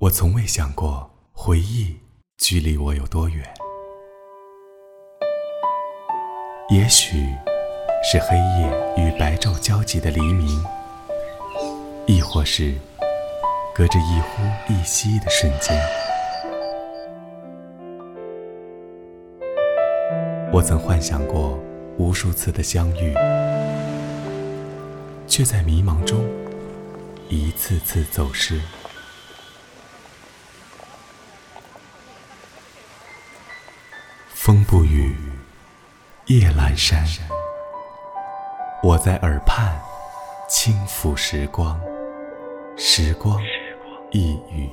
我从未想过回忆距离我有多远，也许是黑夜与白昼交集的黎明，亦或是隔着一呼一吸的瞬间。我曾幻想过无数次的相遇，却在迷茫中一次次走失。风不语，夜阑珊，我在耳畔轻抚时光，时光一语。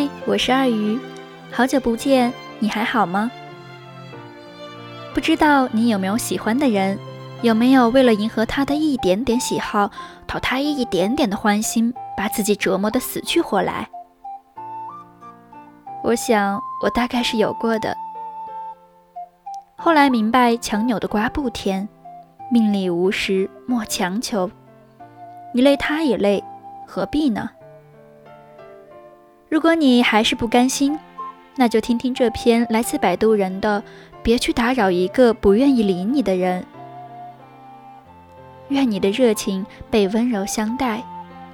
嗨，我是二鱼，好久不见，你还好吗？不知道你有没有喜欢的人，有没有为了迎合他的一点点喜好，讨他一点点的欢心，把自己折磨得死去活来？我想，我大概是有过的。后来明白，强扭的瓜不甜，命里无时莫强求，你累他也累，何必呢？如果你还是不甘心，那就听听这篇来自摆渡人的“别去打扰一个不愿意理你的人”。愿你的热情被温柔相待，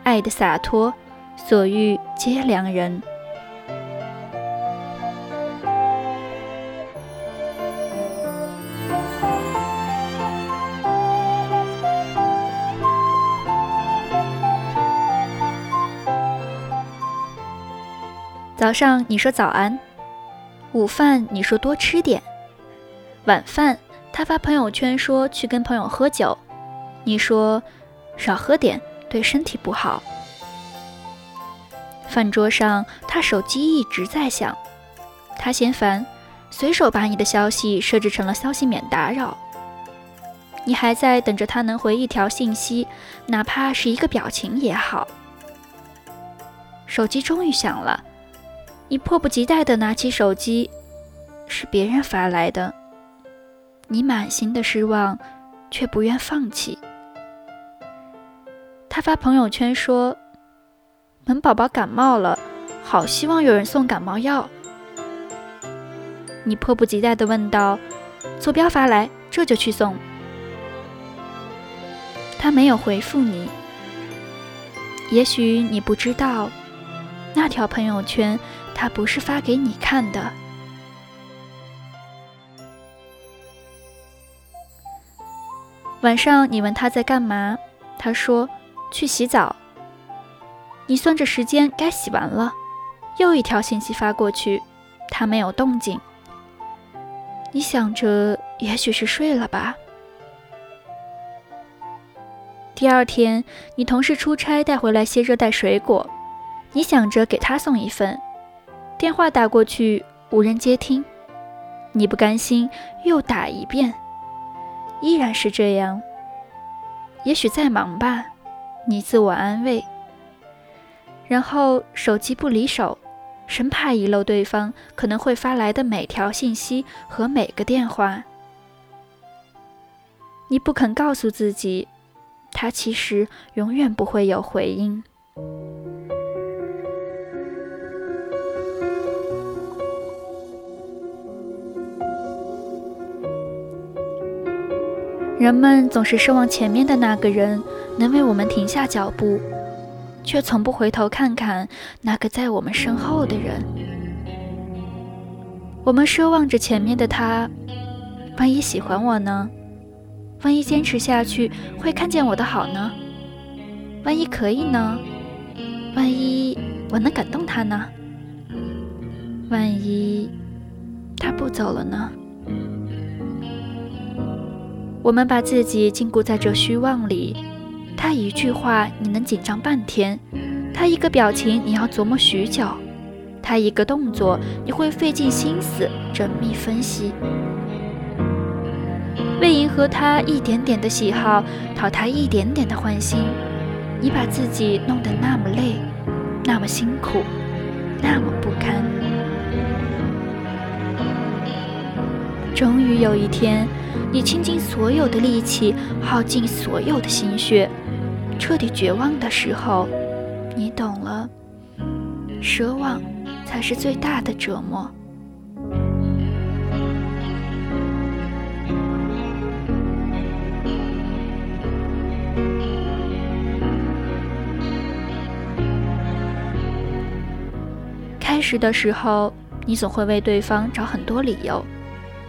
爱的洒脱，所遇皆良人。早上你说早安，午饭你说多吃点，晚饭他发朋友圈说去跟朋友喝酒，你说少喝点对身体不好。饭桌上他手机一直在响，他嫌烦，随手把你的消息设置成了消息免打扰。你还在等着他能回一条信息，哪怕是一个表情也好。手机终于响了。你迫不及待地拿起手机，是别人发来的。你满心的失望，却不愿放弃。他发朋友圈说：“萌宝宝感冒了，好希望有人送感冒药。”你迫不及待地问道：“坐标发来，这就去送。”他没有回复你。也许你不知道，那条朋友圈。他不是发给你看的。晚上你问他在干嘛，他说去洗澡。你算着时间该洗完了，又一条信息发过去，他没有动静。你想着也许是睡了吧。第二天，你同事出差带回来些热带水果，你想着给他送一份。电话打过去，无人接听。你不甘心，又打一遍，依然是这样。也许在忙吧，你自我安慰。然后手机不离手，生怕遗漏对方可能会发来的每条信息和每个电话。你不肯告诉自己，他其实永远不会有回应。人们总是奢望前面的那个人能为我们停下脚步，却从不回头看看那个在我们身后的人。我们奢望着前面的他，万一喜欢我呢？万一坚持下去会看见我的好呢？万一可以呢？万一我能感动他呢？万一他不走了呢？我们把自己禁锢在这虚妄里，他一句话你能紧张半天，他一个表情你要琢磨许久，他一个动作你会费尽心思缜密分析。为迎合他一点点的喜好，讨他一点点的欢心，你把自己弄得那么累，那么辛苦，那么不堪。终于有一天，你倾尽所有的力气，耗尽所有的心血，彻底绝望的时候，你懂了，奢望才是最大的折磨。开始的时候，你总会为对方找很多理由。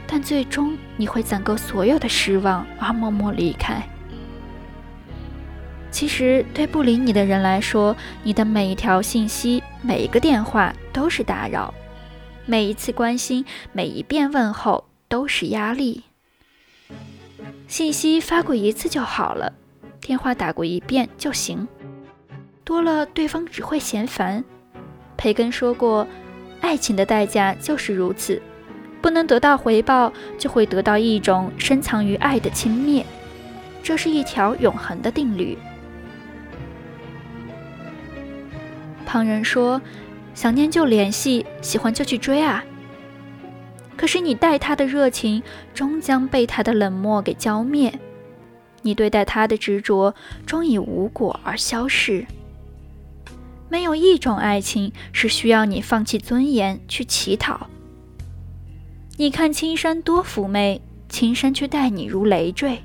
但最终你会攒够所有的失望而默默离开。其实对不理你的人来说，你的每一条信息、每一个电话都是打扰，每一次关心、每一遍问候都是压力。信息发过一次就好了，电话打过一遍就行，多了对方只会嫌烦。培根说过：“爱情的代价就是如此。”不能得到回报，就会得到一种深藏于爱的轻蔑，这是一条永恒的定律。旁人说，想念就联系，喜欢就去追啊。可是你待他的热情，终将被他的冷漠给浇灭；你对待他的执着，终以无果而消逝。没有一种爱情是需要你放弃尊严去乞讨。你看青山多妩媚，青山却待你如累赘。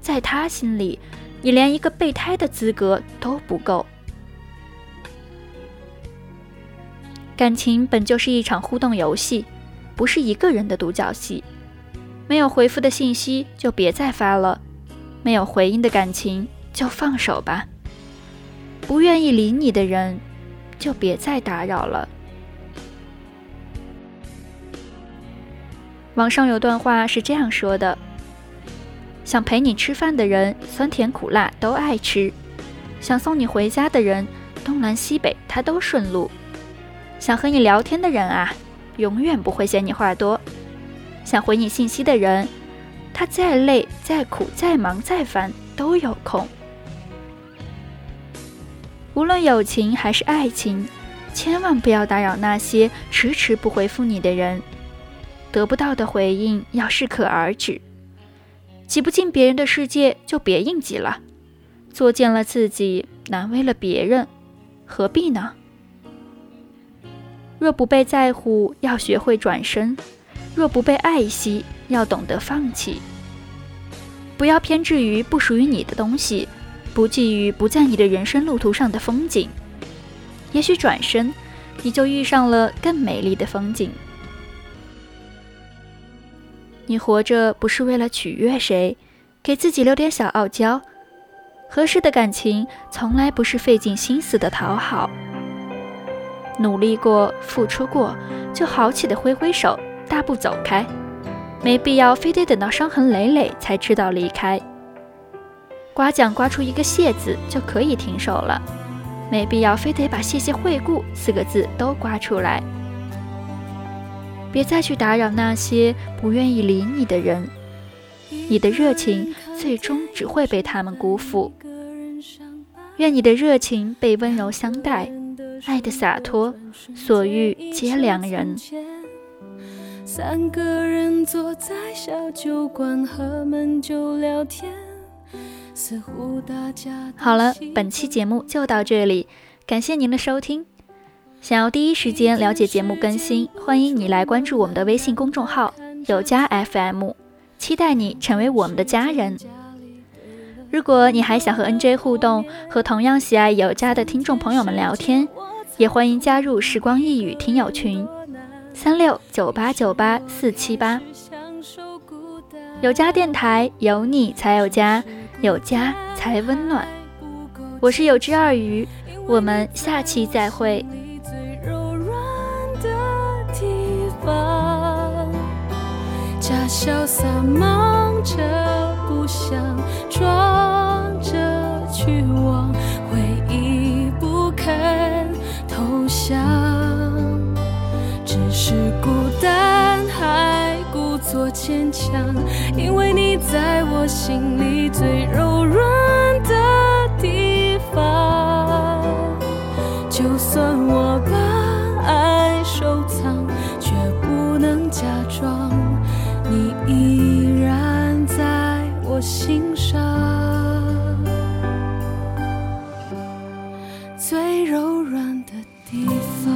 在他心里，你连一个备胎的资格都不够。感情本就是一场互动游戏，不是一个人的独角戏。没有回复的信息就别再发了，没有回应的感情就放手吧。不愿意理你的人，就别再打扰了。网上有段话是这样说的：想陪你吃饭的人，酸甜苦辣都爱吃；想送你回家的人，东南西北他都顺路；想和你聊天的人啊，永远不会嫌你话多；想回你信息的人，他再累、再苦、再忙、再烦都有空。无论友情还是爱情，千万不要打扰那些迟迟不回复你的人。得不到的回应要适可而止，挤不进别人的世界就别硬挤了，作践了自己，难为了别人，何必呢？若不被在乎，要学会转身；若不被爱惜，要懂得放弃。不要偏执于不属于你的东西，不觊觎不在你的人生路途上的风景。也许转身，你就遇上了更美丽的风景。你活着不是为了取悦谁，给自己留点小傲娇。合适的感情从来不是费尽心思的讨好。努力过，付出过，就豪气的挥挥手，大步走开。没必要非得等到伤痕累累才知道离开。刮奖刮出一个谢字就可以停手了，没必要非得把谢谢惠顾四个字都刮出来。别再去打扰那些不愿意理你的人，你的热情最终只会被他们辜负。愿你的热情被温柔相待，爱的洒脱，所遇皆良人。三个人坐在小酒馆，喝闷酒聊天，似乎大家好了，本期节目就到这里，感谢您的收听。想要第一时间了解节目更新，欢迎你来关注我们的微信公众号“有家 FM”，期待你成为我们的家人。如果你还想和 NJ 互动，和同样喜爱有家的听众朋友们聊天，也欢迎加入时光一语听友群：三六九八九八四七八。有家电台，有你才有家，有家才温暖。我是有只二鱼，我们下期再会。假潇洒，忙着不想，装着去往，回忆不肯投降，只是孤单还故作坚强。因为你在我心最柔软的地方。